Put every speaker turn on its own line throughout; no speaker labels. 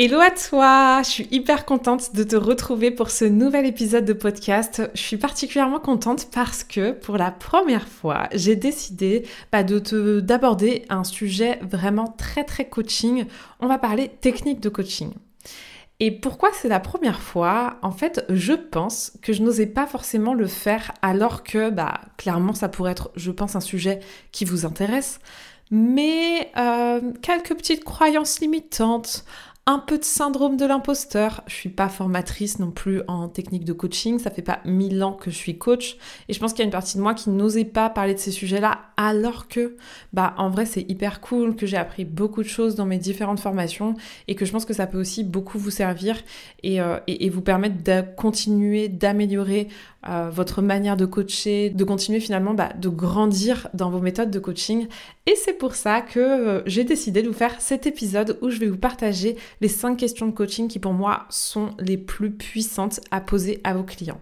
Hello à toi, je suis hyper contente de te retrouver pour ce nouvel épisode de podcast. Je suis particulièrement contente parce que pour la première fois, j'ai décidé bah, de te d'aborder un sujet vraiment très très coaching. On va parler technique de coaching. Et pourquoi c'est la première fois? En fait, je pense que je n'osais pas forcément le faire alors que, bah, clairement, ça pourrait être, je pense, un sujet qui vous intéresse. Mais euh, quelques petites croyances limitantes, un peu de syndrome de l'imposteur. Je suis pas formatrice non plus en technique de coaching. Ça fait pas mille ans que je suis coach. Et je pense qu'il y a une partie de moi qui n'osait pas parler de ces sujets-là, alors que, bah, en vrai, c'est hyper cool, que j'ai appris beaucoup de choses dans mes différentes formations et que je pense que ça peut aussi beaucoup vous servir et, euh, et vous permettre de continuer d'améliorer euh, votre manière de coacher, de continuer finalement bah, de grandir dans vos méthodes de coaching. Et c'est pour ça que euh, j'ai décidé de vous faire cet épisode où je vais vous partager les 5 questions de coaching qui pour moi sont les plus puissantes à poser à vos clients.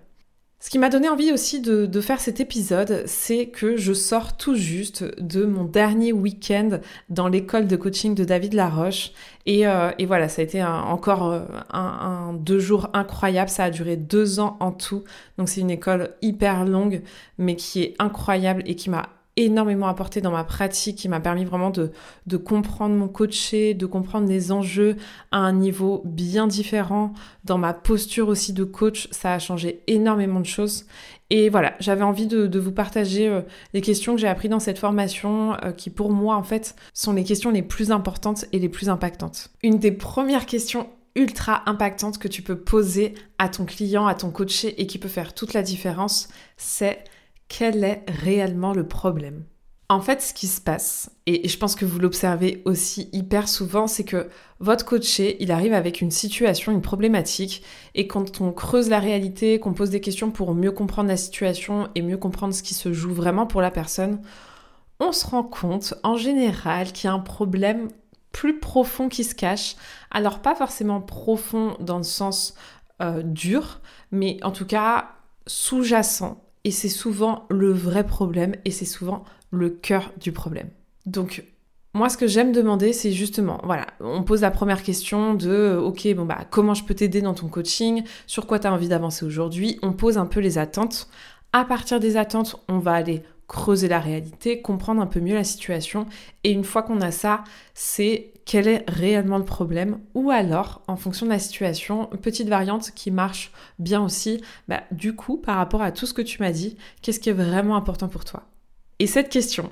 Ce qui m'a donné envie aussi de, faire cet épisode, c'est que je sors tout juste de mon dernier week-end dans l'école de coaching de David Laroche. Et, euh, voilà, ça a été encore euh, un, deux jours incroyables. Ça a duré deux ans en tout. Donc c'est une école hyper longue, mais qui est incroyable et qui m'a énormément apporté dans ma pratique, qui m'a permis vraiment de, comprendre mon coaché, de comprendre les enjeux à un niveau bien différent. Dans ma posture aussi de coach, ça a changé énormément de choses. Et voilà, j'avais envie de, vous partager euh, les questions que j'ai apprises dans cette formation, euh, qui pour moi en fait sont les questions les plus importantes et les plus impactantes. Une des premières questions ultra impactantes que tu peux poser à ton client, à ton coaché et qui peut faire toute la différence, c'est quel est réellement le problème En fait, ce qui se passe, et je pense que vous l'observez aussi hyper souvent, c'est que votre coaché, il arrive avec une situation, une problématique, et quand on creuse la réalité, qu'on pose des questions pour mieux comprendre la situation et mieux comprendre ce qui se joue vraiment pour la personne, on se rend compte en général qu'il y a un problème plus profond qui se cache. Alors pas forcément profond dans le sens euh, dur, mais en tout cas sous-jacent et c'est souvent le vrai problème et c'est souvent le cœur du problème. Donc moi, ce que j'aime demander, c'est justement, voilà, on pose la première question de, ok, bon bah, comment je peux t'aider dans ton coaching? Sur quoi tu as envie d'avancer aujourd'hui? On pose un peu les attentes. À partir des attentes, on va aller creuser la réalité, comprendre un peu mieux la situation. Et une fois qu'on a ça, c'est quel est réellement le problème ou alors en fonction de la situation, petite variante qui marche bien aussi, bah, du coup par rapport à tout ce que tu m'as dit, qu'est-ce qui est vraiment important pour toi? Et cette question,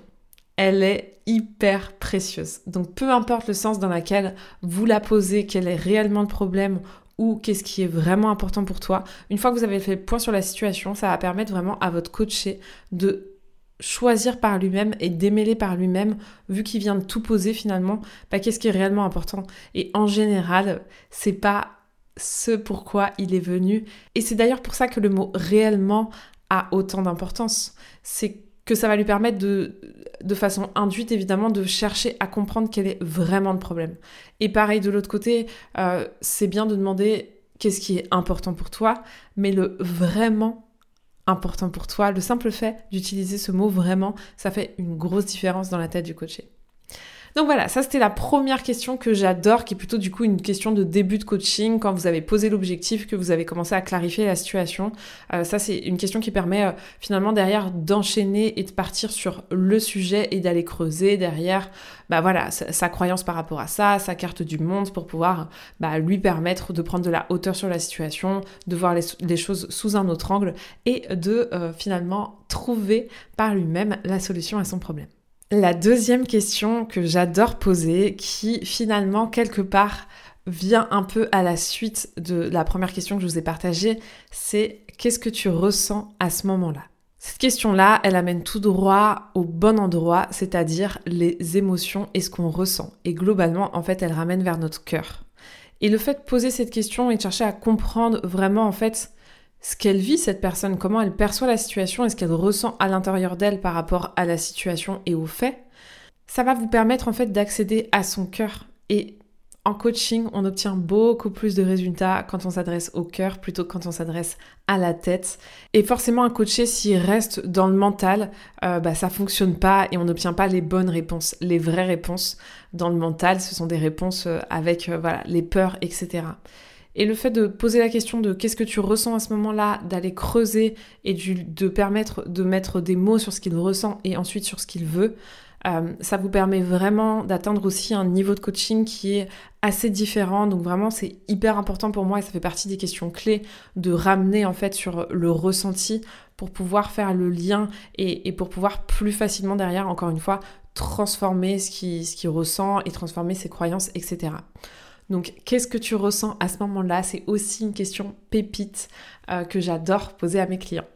elle est hyper précieuse. Donc peu importe le sens dans lequel vous la posez, quel est réellement le problème ou qu'est-ce qui est vraiment important pour toi, une fois que vous avez fait le point sur la situation, ça va permettre vraiment à votre coaché de choisir par lui-même et démêler par lui-même, vu qu'il vient de tout poser finalement, bah, qu'est-ce qui est réellement important? Et en général, c'est pas ce pourquoi il est venu. Et c'est d'ailleurs pour ça que le mot réellement a autant d'importance. C'est que ça va lui permettre de, de façon induite évidemment, de chercher à comprendre quel est vraiment le problème. Et pareil de l'autre côté, euh, c'est bien de demander qu'est-ce qui est important pour toi, mais le vraiment important pour toi. Le simple fait d'utiliser ce mot vraiment, ça fait une grosse différence dans la tête du coaché. Donc voilà, ça c'était la première question que j'adore, qui est plutôt du coup une question de début de coaching, quand vous avez posé l'objectif, que vous avez commencé à clarifier la situation. Euh, ça c'est une question qui permet euh, finalement derrière d'enchaîner et de partir sur le sujet et d'aller creuser derrière, bah voilà, sa, croyance par rapport à ça, sa carte du monde pour pouvoir bah, lui permettre de prendre de la hauteur sur la situation, de voir les, choses sous un autre angle et de euh, finalement trouver par lui-même la solution à son problème. La deuxième question que j'adore poser, qui finalement quelque part vient un peu à la suite de la première question que je vous ai partagée, c'est qu'est-ce que tu ressens à ce moment-là? Cette question-là, elle amène tout droit au bon endroit, c'est-à-dire les émotions et ce qu'on ressent. Et globalement, en fait, elle ramène vers notre cœur. Et le fait de poser cette question et de chercher à comprendre vraiment, en fait, ce qu'elle vit, cette personne, comment elle perçoit la situation et ce qu'elle ressent à l'intérieur d'elle par rapport à la situation et aux faits, ça va vous permettre en fait d'accéder à son cœur. Et en coaching, on obtient beaucoup plus de résultats quand on s'adresse au cœur plutôt que quand on s'adresse à la tête. Et forcément, un coaché, s'il reste dans le mental, euh, bah, ça fonctionne pas et on n'obtient pas les bonnes réponses, les vraies réponses. Dans le mental, ce sont des réponses euh, avec euh, les peurs, etc. Et le fait de poser la question de qu'est-ce que tu ressens à ce moment-là, d'aller creuser et de permettre de mettre des mots sur ce qu'il ressent et ensuite sur ce qu'il veut, euh, ça vous permet vraiment d'atteindre aussi un niveau de coaching qui est assez différent. Donc vraiment, c'est hyper important pour moi et ça fait partie des questions clés de ramener en fait sur le ressenti pour pouvoir faire le lien et, pour pouvoir plus facilement derrière, encore une fois, transformer ce qu'il ce qui ressent et transformer ses croyances, etc. Donc, qu'est-ce que tu ressens à ce moment-là? C'est aussi une question pépite euh, que j'adore poser à mes clients.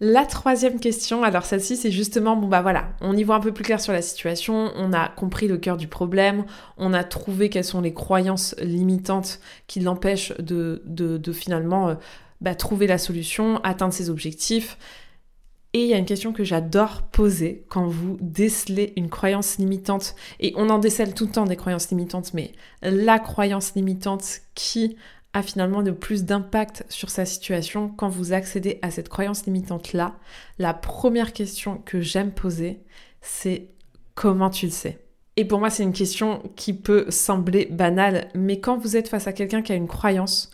La troisième question, alors celle-ci c'est justement, bon bah voilà, on y voit un peu plus clair sur la situation, on a compris le cœur du problème, on a trouvé quelles sont les croyances limitantes qui l'empêchent de, finalement euh, bah, trouver la solution, atteindre ses objectifs. Et il y a une question que j'adore poser quand vous décelez une croyance limitante, et on en décèle tout le temps des croyances limitantes, mais la croyance limitante qui a finalement le plus d'impact sur sa situation quand vous accédez à cette croyance limitante-là, la première question que j'aime poser, c'est comment tu le sais? Et pour moi, c'est une question qui peut sembler banale, mais quand vous êtes face à quelqu'un qui a une croyance,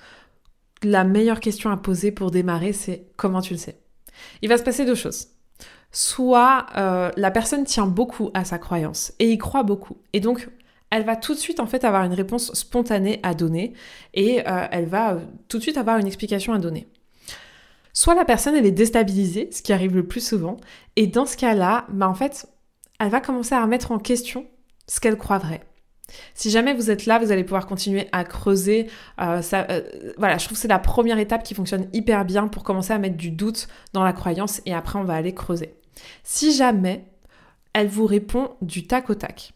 la meilleure question à poser pour démarrer, c'est comment tu le sais? Il va se passer deux choses soit euh, la personne tient beaucoup à sa croyance et y croit beaucoup. Et donc, elle va tout de suite en fait avoir une réponse spontanée à donner et euh, elle va euh, tout de suite avoir une explication à donner. Soit la personne elle est déstabilisée, ce qui arrive le plus souvent, et dans ce cas-là, bah en fait, elle va commencer à remettre en question ce qu'elle croit vrai. Si jamais vous êtes là, vous allez pouvoir continuer à creuser. Euh, ça, voilà, je trouve que c'est la première étape qui fonctionne hyper bien pour commencer à mettre du doute dans la croyance et après on va aller creuser. Si jamais elle vous répond du tac au tac,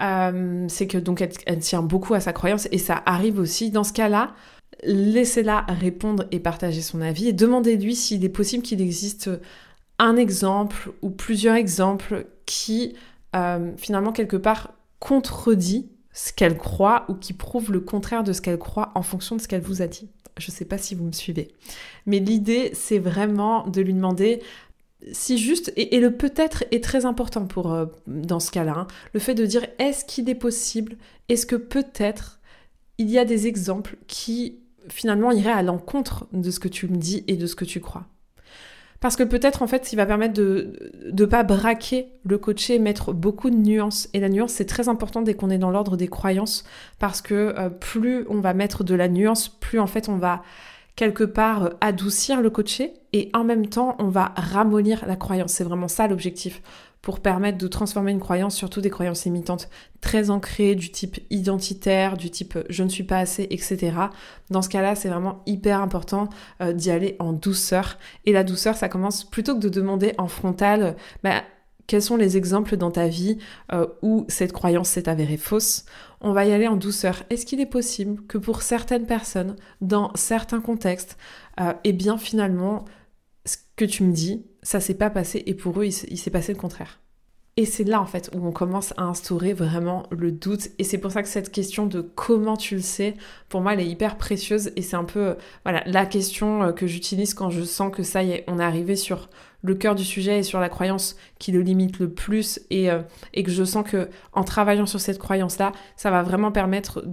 euh, c'est que donc elle, tient beaucoup à sa croyance et ça arrive aussi. Dans ce cas-là, laissez-la répondre et partager son avis et demandez-lui s'il est possible qu'il existe un exemple ou plusieurs exemples qui euh, finalement quelque part contredit ce qu'elle croit ou qui prouve le contraire de ce qu'elle croit en fonction de ce qu'elle vous a dit. Je ne sais pas si vous me suivez. Mais l'idée, c'est vraiment de lui demander si juste, et, le peut-être est très important pour, euh, dans ce cas-là, hein, le fait de dire est-ce qu'il est possible, est-ce que peut-être il y a des exemples qui finalement iraient à l'encontre de ce que tu me dis et de ce que tu crois? Parce que peut-être en fait, il va permettre de ne pas braquer le coaché, mettre beaucoup de nuances. Et la nuance, c'est très important dès qu'on est dans l'ordre des croyances, parce que euh, plus on va mettre de la nuance, plus en fait on va quelque part euh, adoucir le coaché et en même temps on va ramollir la croyance. C'est vraiment ça l'objectif pour permettre de transformer une croyance, surtout des croyances limitantes très ancrées, du type identitaire, du type euh, je ne suis pas assez, etc. Dans ce cas-là, c'est vraiment hyper important euh, d'y aller en douceur. Et la douceur, ça commence plutôt que de demander en frontal, bah, quels sont les exemples dans ta vie où cette croyance s'est avérée fausse on va y aller en douceur. Est-ce qu'il est possible que pour certaines personnes, dans certains contextes, euh, eh bien finalement, ce que tu me dis, ça s'est pas passé et pour eux, il s'est passé le contraire? Et c'est là en fait où on commence à instaurer vraiment le doute. Et c'est pour ça que cette question de comment tu le sais, pour moi, elle est hyper précieuse. Et c'est un peu voilà, la question euh, que j'utilise quand je sens que ça y est, on est arrivé sur le cœur du sujet et sur la croyance qui le limite le plus. Et, euh, que je sens que en travaillant sur cette croyance-là, ça va vraiment permettre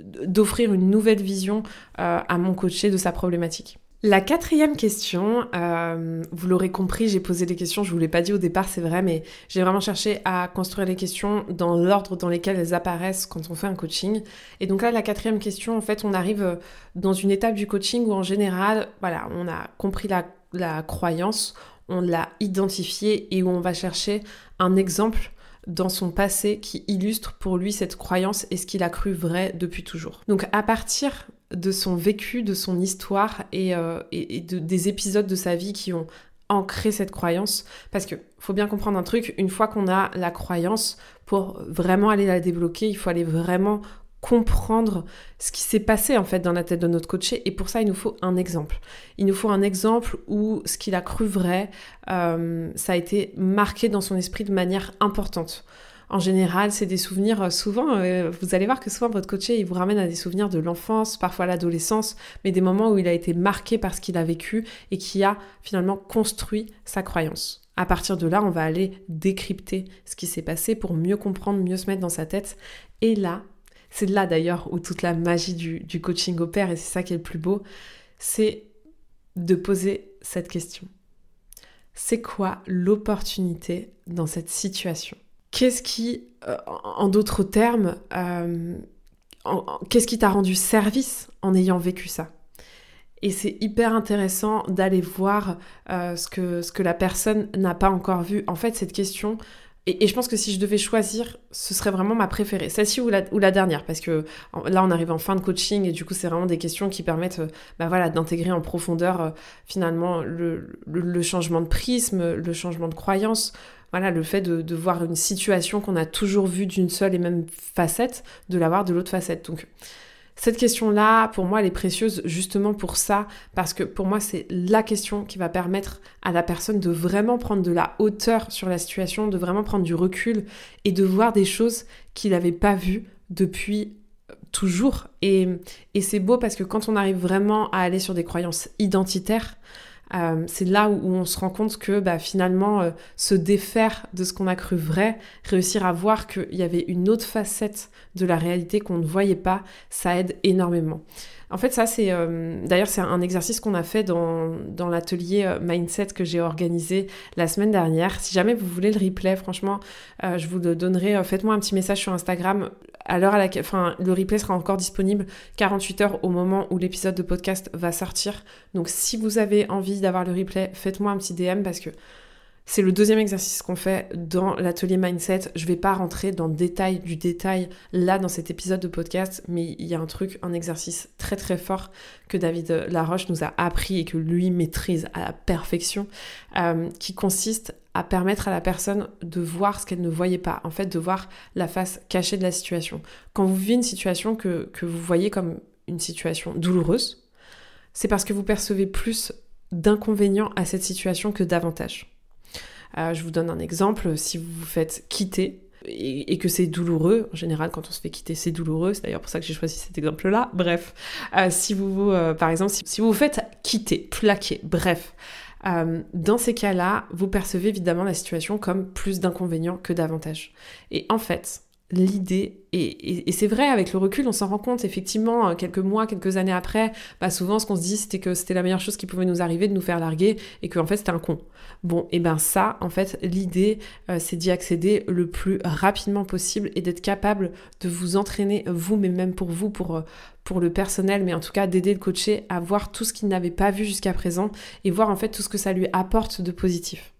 d'offrir une nouvelle vision euh, à mon coaché de sa problématique. La quatrième question, euh, vous l'aurez compris, j'ai posé des questions, je vous l'ai pas dit au départ, c'est vrai, mais j'ai vraiment cherché à construire les questions dans l'ordre dans lequel elles apparaissent quand on fait un coaching. Et donc là, la quatrième question, en fait, on arrive dans une étape du coaching où en général, voilà, on a compris la, la croyance, on l'a identifiée et où on va chercher un exemple dans son passé qui illustre pour lui cette croyance et ce qu'il a cru vrai depuis toujours. Donc à partir de son vécu, de son histoire et, euh, des épisodes de sa vie qui ont ancré cette croyance. Parce que faut bien comprendre un truc, une fois qu'on a la croyance, pour vraiment aller la débloquer, il faut aller vraiment comprendre ce qui s'est passé en fait dans la tête de notre coaché et pour ça il nous faut un exemple. Il nous faut un exemple où ce qu'il a cru vrai, euh, ça a été marqué dans son esprit de manière importante. En général, c'est des souvenirs euh, souvent, euh, vous allez voir que souvent votre coaché, il vous ramène à des souvenirs de l'enfance, parfois l'adolescence, mais des moments où il a été marqué par ce qu'il a vécu et qui a finalement construit sa croyance. À partir de là, on va aller décrypter ce qui s'est passé pour mieux comprendre, mieux se mettre dans sa tête. Et là, c'est là d'ailleurs où toute la magie du, coaching opère et c'est ça qui est le plus beau, c'est de poser cette question. C'est quoi l'opportunité dans cette situation? Qu'est-ce qui, euh, en d'autres termes, euh, qu'est-ce qui t'a rendu service en ayant vécu ça? Et c'est hyper intéressant d'aller voir euh, ce, que, la personne n'a pas encore vu. En fait, cette question, et, je pense que si je devais choisir, ce serait vraiment ma préférée, celle-ci ou la, dernière, parce que là on arrive en fin de coaching et du coup c'est vraiment des questions qui permettent bah voilà, d'intégrer en profondeur finalement le, le, changement de prisme, le changement de croyance, voilà, le fait de, voir une situation qu'on a toujours vue d'une seule et même facette, de la voir de l'autre facette. Donc cette question-là, pour moi, elle est précieuse justement pour ça, parce que pour moi, c'est la question qui va permettre à la personne de vraiment prendre de la hauteur sur la situation, de vraiment prendre du recul et de voir des choses qu'il n'avait pas vues depuis euh, toujours. Et c'est beau parce que quand on arrive vraiment à aller sur des croyances identitaires, euh, c'est là où, on se rend compte que bah, finalement, euh, se défaire de ce qu'on a cru vrai, réussir à voir qu'il y avait une autre facette de la réalité qu'on ne voyait pas, ça aide énormément. En fait, ça, c'est euh, d'ailleurs c'est un exercice qu'on a fait dans, l'atelier euh, mindset que j'ai organisé la semaine dernière. Si jamais vous voulez le replay, franchement, euh, je vous le donnerai. Faites-moi un petit message sur Instagram. À l'heure à laquelle, enfin, le replay sera encore disponible 48 heures au moment où l'épisode de podcast va sortir. Donc, si vous avez envie d'avoir le replay, faites-moi un petit DM parce que c'est le deuxième exercice qu'on fait dans l'atelier mindset. Je vais pas rentrer dans le détail du détail là dans cet épisode de podcast, mais il y a un truc, un exercice très très fort que David Laroche nous a appris et que lui maîtrise à la perfection, euh, qui consiste à permettre à la personne de voir ce qu'elle ne voyait pas, en fait de voir la face cachée de la situation. Quand vous vivez une situation que, que vous voyez comme une situation douloureuse, c'est parce que vous percevez plus d'inconvénients à cette situation que d'avantages. Euh, je vous donne un exemple, si vous vous faites quitter, et, que c'est douloureux. En général, quand on se fait quitter, c'est douloureux. C'est d'ailleurs pour ça que j'ai choisi cet exemple-là. Bref, euh, si vous, euh, par exemple, si, vous vous faites quitter, plaquer, bref, dans ces cas-là, vous percevez évidemment la situation comme plus d'inconvénients que d'avantages. Et en fait, l'idée, et, c'est vrai, avec le recul, on s'en rend compte, effectivement, quelques mois, quelques années après, bah souvent ce qu'on se dit, c'était que c'était la meilleure chose qui pouvait nous arriver de nous faire larguer et qu'en fait c'était un con. Bon, et ben ça, en fait, l'idée, euh, c'est d'y accéder le plus rapidement possible et d'être capable de vous entraîner, vous, mais même pour vous, pour, euh, pour le personnel, mais en tout cas d'aider le coaché à voir tout ce qu'il n'avait pas vu jusqu'à présent et voir en fait tout ce que ça lui apporte de positif.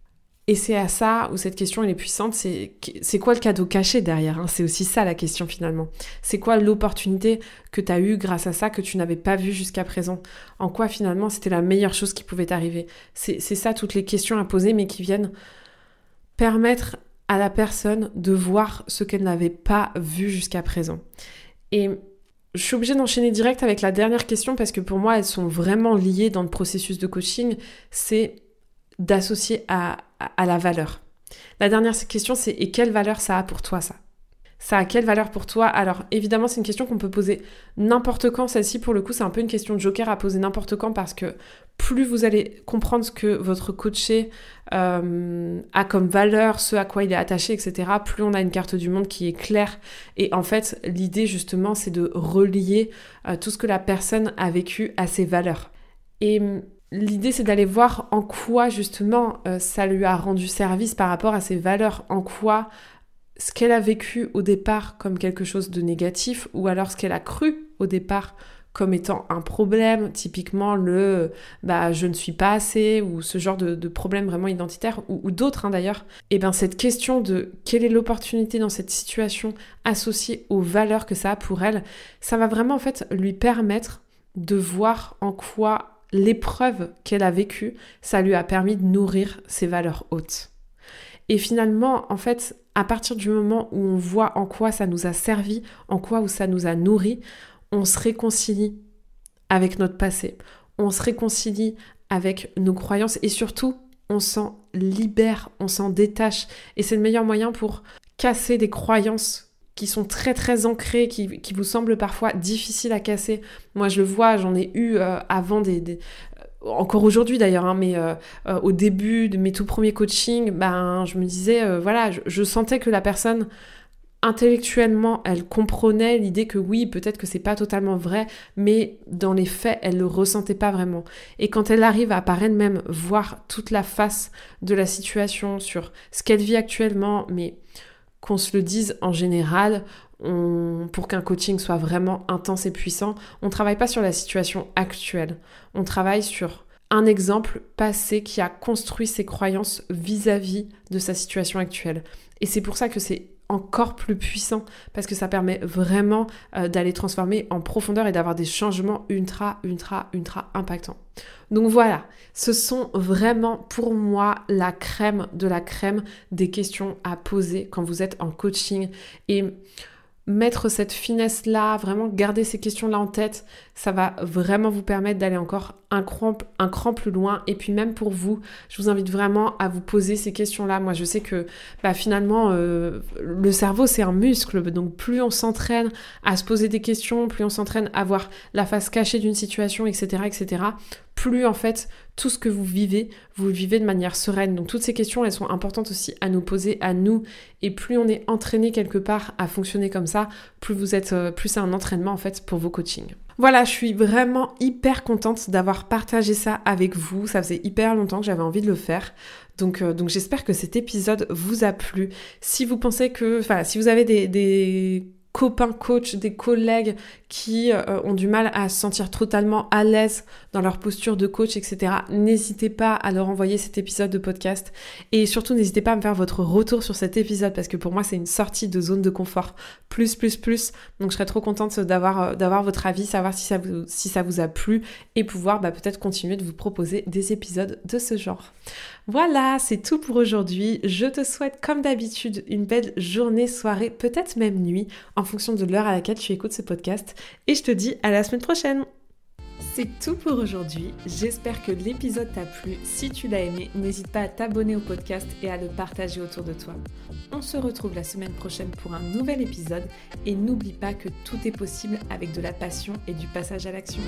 Et c'est à ça où cette question est puissante, c'est quoi le cadeau caché derrière hein? C'est aussi ça la question finalement. C'est quoi l'opportunité que tu as eue grâce à ça que tu n'avais pas vu jusqu'à présent? En quoi finalement c'était la meilleure chose qui pouvait t'arriver? C'est ça toutes les questions à poser mais qui viennent permettre à la personne de voir ce qu'elle n'avait pas vu jusqu'à présent. Et je suis obligée d'enchaîner direct avec la dernière question parce que pour moi elles sont vraiment liées dans le processus de coaching. C'est d'associer à, à, la valeur. La dernière question, c'est et quelle valeur ça a pour toi ça? Ça a quelle valeur pour toi? Alors évidemment c'est une question qu'on peut poser n'importe quand. Celle-ci pour le coup c'est un peu une question de joker à poser n'importe quand parce que plus vous allez comprendre ce que votre coaché euh, a comme valeur, ce à quoi il est attaché, etc., plus on a une carte du monde qui est claire. Et en fait l'idée justement c'est de relier euh, tout ce que la personne a vécu à ses valeurs. Et L'idée, c'est d'aller voir en quoi justement euh, ça lui a rendu service par rapport à ses valeurs, en quoi ce qu'elle a vécu au départ comme quelque chose de négatif, ou alors ce qu'elle a cru au départ comme étant un problème, typiquement le bah je ne suis pas assez ou ce genre de, problème vraiment identitaire ou, d'autres hein, d'ailleurs, et bien cette question de quelle est l'opportunité dans cette situation associée aux valeurs que ça a pour elle, ça va vraiment en fait lui permettre de voir en quoi l'épreuve qu'elle a vécue, ça lui a permis de nourrir ses valeurs hautes. Et finalement, en fait, à partir du moment où on voit en quoi ça nous a servi, en quoi où ça nous a nourri, on se réconcilie avec notre passé, on se réconcilie avec nos croyances et surtout on s'en libère, on s'en détache. Et c'est le meilleur moyen pour casser des croyances qui sont très très ancrées, qui, vous semblent parfois difficiles à casser. Moi je le vois, j'en ai eu euh, avant des, euh, encore aujourd'hui d'ailleurs, hein, mais euh, au début de mes tout premiers coachings, ben, je me disais, voilà, je, sentais que la personne intellectuellement, elle comprenait l'idée que oui, peut-être que c'est pas totalement vrai, mais dans les faits, elle le ressentait pas vraiment. Et quand elle arrive à par elle-même voir toute la face de la situation sur ce qu'elle vit actuellement, mais qu'on se le dise en général, pour qu'un coaching soit vraiment intense et puissant, on ne travaille pas sur la situation actuelle, on travaille sur un exemple passé qui a construit ses croyances vis-à-vis -vis de sa situation actuelle. Et c'est pour ça que c'est encore plus puissant parce que ça permet vraiment euh, d'aller transformer en profondeur et d'avoir des changements ultra, ultra, ultra impactants. Donc voilà, ce sont vraiment pour moi la crème de la crème des questions à poser quand vous êtes en coaching et mettre cette finesse-là, vraiment garder ces questions-là en tête, ça va vraiment vous permettre d'aller encore un cran, plus loin. Et puis même pour vous, je vous invite vraiment à vous poser ces questions-là. Moi, je sais que bah, finalement, euh, le cerveau, c'est un muscle. Donc plus on s'entraîne à se poser des questions, plus on s'entraîne à voir la face cachée d'une situation, etc., etc., plus en fait tout ce que vous vivez, vous le vivez de manière sereine. Donc toutes ces questions, elles sont importantes aussi à nous poser à nous. Et plus on est entraîné quelque part à fonctionner comme ça, plus vous êtes, euh, plus c'est un entraînement en fait pour vos coachings. Voilà, je suis vraiment hyper contente d'avoir partagé ça avec vous. Ça faisait hyper longtemps que j'avais envie de le faire. Donc, euh, donc j'espère que cet épisode vous a plu. Si vous pensez que, enfin, si vous avez des, des copains coach, des collègues qui euh, ont du mal à se sentir totalement à l'aise dans leur posture de coach, etc. N'hésitez pas à leur envoyer cet épisode de podcast et surtout n'hésitez pas à me faire votre retour sur cet épisode parce que pour moi c'est une sortie de zone de confort plus plus plus. Donc je serais trop contente d'avoir euh, votre avis, savoir si ça vous si ça vous a plu et pouvoir bah, peut-être continuer de vous proposer des épisodes de ce genre. Voilà, c'est tout pour aujourd'hui. Je te souhaite comme d'habitude une belle journée, soirée, peut-être même nuit en fonction de l'heure à laquelle tu écoutes ce podcast et je te dis à la semaine prochaine. C'est tout pour aujourd'hui. J'espère que l'épisode t'a plu. Si tu l'as aimé, n'hésite pas à t'abonner au podcast et à le partager autour de toi. On se retrouve la semaine prochaine pour un nouvel épisode et n'oublie pas que tout est possible avec de la passion et du passage à l'action.